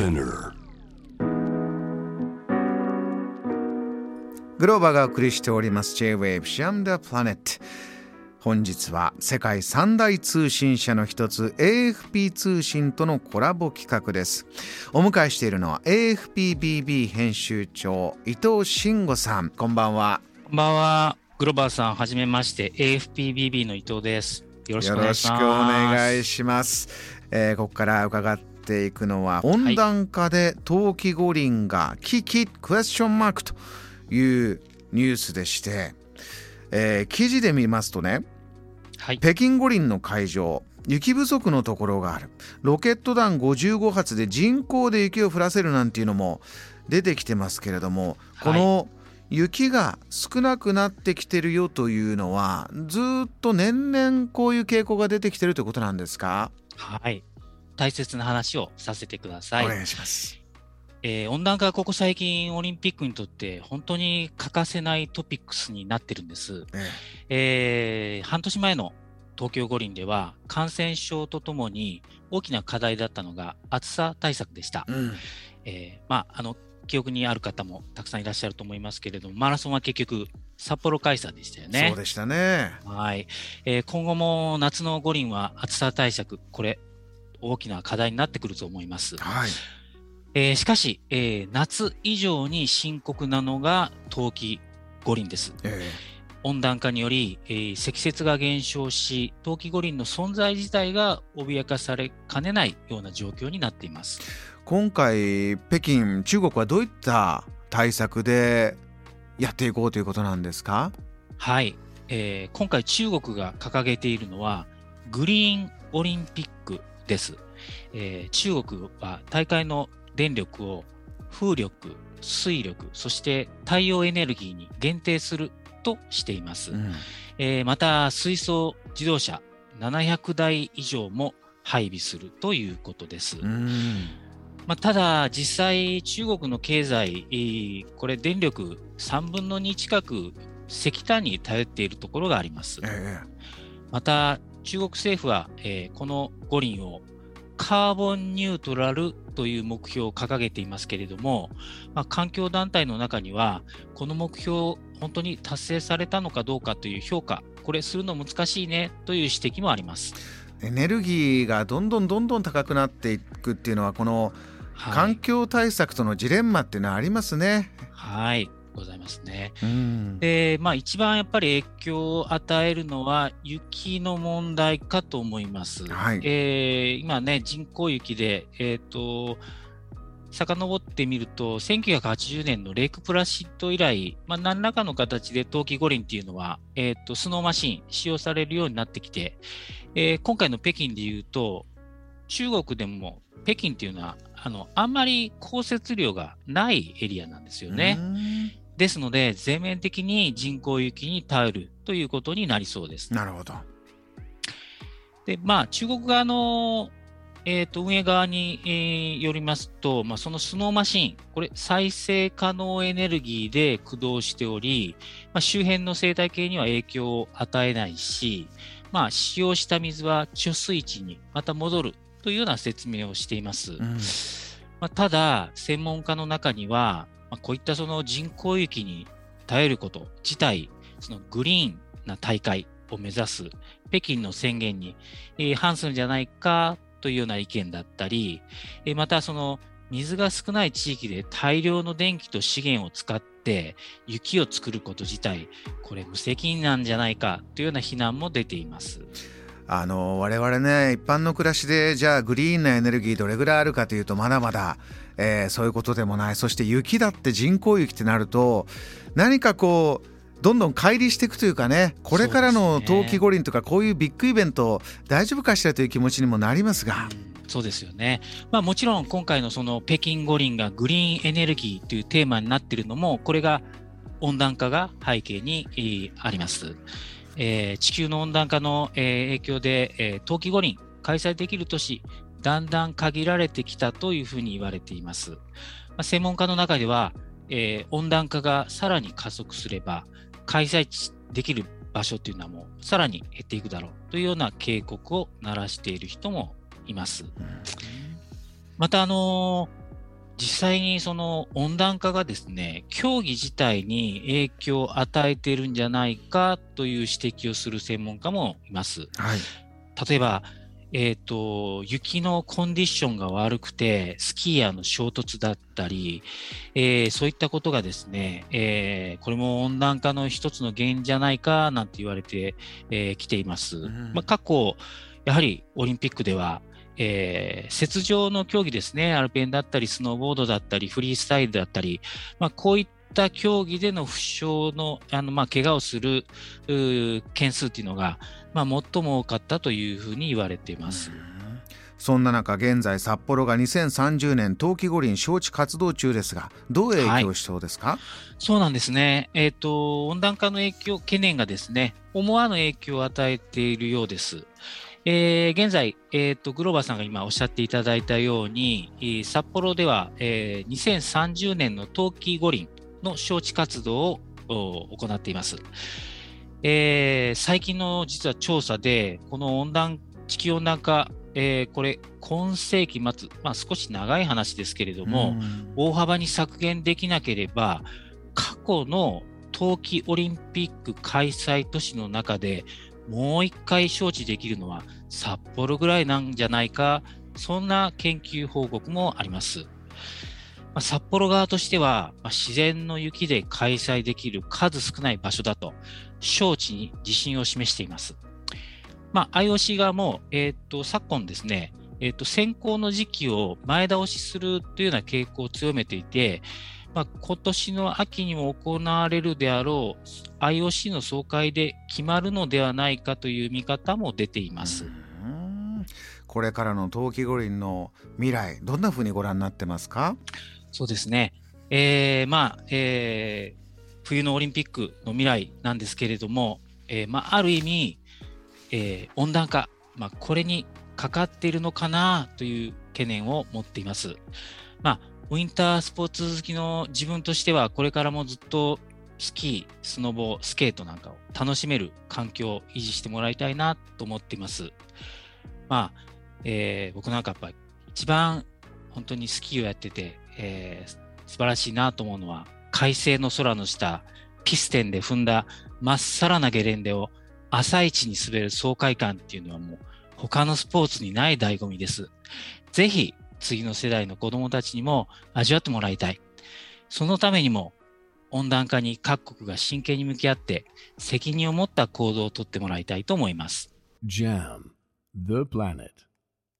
Spinner. グローバーがお送りしております。J-Wave シャムダプラネット。本日は世界三大通信社の一つ AFP 通信とのコラボ企画です。お迎えしているのは AFPBB 編集長伊藤慎吾さん。こんばんは。こんばんは。グローバーさんはじめまして AFPBB の伊藤です。よろしくお願いします。よろしくお願いします、えーここから伺っていくのは温暖化で冬季五輪が危機クエスチョンマークというニュースでして、えー記事で見ますとねはい。北京五輪の会場雪不足のところがある。ロケット弾55発で人工で雪を降らせるなんていうのも出てきてますけれども、この雪が少なくなってきてるよというのはずーっと年々こういう傾向が出てきてるということなんですか、はい大切な話をさせてください、お願いします。えー温暖化はここ最近オリンピックにとって本当に欠かせないトピックスになってるんです、ええー半年前の東京五輪では感染症とともに大きな課題だったのが暑さ対策でしたえ、うんえーまあ、あの記憶にある方もたくさんいらっしゃると思いますけれども、マラソンは結局、札幌開催でしたよね。そうでしたね。はい、えー今後も夏の五輪は暑さ対策、これ、大きな課題になってくると思います。はい。えーしかし、えー夏以上に深刻なのが冬季五輪です。え温暖化により、えー積雪が減少し、冬季五輪の存在自体が脅かされかねないような状況になっています。え今回北京中国はどういった対策でやっていこうということなんですか？はい、えー今回中国が掲げているのはグリーンオリンピックです、えー中国は大会の電力を風力、水力、そして太陽エネルギーに限定するとしています。うんえーまた水素自動車700台以上も配備するということです。うんまあ、ただ、実際、中国の経済、えーこれ、電力3分の2近く石炭に頼っているところがあります。えまた、中国政府は、えーこの五輪をカーボンニュートラルという目標を掲げていますけれども、まあ、環境団体の中には、この目標、本当に達成されたのかどうかという評価、これするの難しいねという指摘もあります。えエネルギーがどんどんどんどん高くなっていくっていうのはこのはい環境対策とのジレンマっていうのはありますね。はい、ございますね。うんで、まあ、一番やっぱり影響を与えるのは雪の問題かと思います。はいえー今ね、人工雪で、えっ、と、遡ってみると、1980年のレイクプラシッド以来、まあ、何らかの形で冬季五輪っていうのは、えっ、と、スノーマシン使用されるようになってきて、えー今回の北京で言うと、中国でも北京っていうのは、あの、あんまり降雪量がないエリアなんですよね。うんですので、全面的に人工雪に頼るということになりそうです。なるほど。で、まあ、中国側の、えーと運営側に、えーよりますと、まあ、そのスノーマシン、これ、再生可能エネルギーで駆動しており、まあ、周辺の生態系には影響を与えないし、まあ、使用した水は貯水池にまた戻るというような説明をしています。うんまあ、ただ、専門家の中には、まあ、こういったその人工雪に頼ること自体、そのグリーンな大会を目指す北京の宣言に、えー反するんじゃないかというような意見だったり、えーまたその水が少ない地域で大量の電気と資源を使って雪を作ること自体、これ無責任なんじゃないかというような非難も出ています。あの我々ね一般の暮らしでじゃあグリーンなエネルギーどれぐらいあるかというとまだまだ、えーそういうことでもないそして雪だって人工雪ってなると何かこうどんどん乖離していくというかねこれからの冬季五輪とかこういうビッグイベント大丈夫かしらという気持ちにもなりますが、うんそうですよね。まあもちろん今回のその北京五輪がグリーンエネルギーというテーマになっているのも、これが温暖化が背景に、えーあります。えー地球の温暖化の、えー影響で、えー冬季五輪開催できる都市、だんだん限られてきたというふうに言われています。まあ、専門家の中では、えー温暖化がさらに加速すれば、開催地できる場所というのはもうさらに減っていくだろうというような警告を鳴らしている人もいます。また、あの実際にその温暖化がですね、競技自体に影響を与えているんじゃないかという指摘をする専門家もいます。はい、例えば、えっ、ー、と、雪のコンディションが悪くて、スキーヤーの衝突だったり、えー、そういったことがですね、えー、これも温暖化の一つの原因じゃないかなんて言われてき、えー、ています。うん、まあ、過去、やはりオリンピックでは、えー、雪上の競技ですね、アルペンだったり、スノーボードだったり、フリースタイルだったり、まあ、こういった競技での負傷の、あの、まあ、怪我をする件数っていうのが、まあ、最も多かったというふうに言われています。そんな中、現在、札幌が2030年冬季五輪招致活動中ですが、どう影響しそうですか、はい、そうなんですね。えっ、ー、と、温暖化の影響、懸念がですね、思わぬ影響を与えているようです。えー、現在、えーと、グローバーさんが今おっしゃっていただいたように、札幌では、えー、2030年の冬季五輪の招致活動を行っています。えー、最近の実は調査で、この温暖、地球温暖化、えー、これ、今世紀末、まあ、少し長い話ですけれども、大幅に削減できなければ、過去の冬季オリンピック開催都市の中でもう一回招致できるのは札幌ぐらいなんじゃないか、そんな研究報告もあります。ま、札幌側としては、ま、自然の雪で開催できる数少ない場所だと、招致に自信を示しています。まあ、IOC 側も、えっ、と、昨今ですね、えっ、と、選考の時期を前倒しするというような傾向を強めていて、まあ、今年の秋にも行われるであろう IOC の総会で決まるのではないかという見方も出ています。これからの冬季五輪の未来、どんなふうにご覧になってますか？そうですね。えー、まあ、えー、冬のオリンピックの未来なんですけれども、えー、まあ、ある意味、えー、温暖化、まあ、これにかかっているのかなという懸念を持っています。まあ、ウィンタースポーツ好きの自分としては、これからもずっとスキー、スノボ、スケートなんかを楽しめる環境を維持してもらいたいなと思っています。まあ、えー、僕なんかやっぱり一番本当にスキーをやってて、えー、素晴らしいなと思うのは、快晴の空の下、ピステンで踏んだまっさらなゲレンデを朝一に滑る爽快感っていうのはもう他のスポーツにない醍醐味です。ぜひ次の世代の子供たちにも味わってもらいたい。そのためにも温暖化に各国が真剣に向き合って責任を持った行動をとってもらいたいと思います。JAM The Planet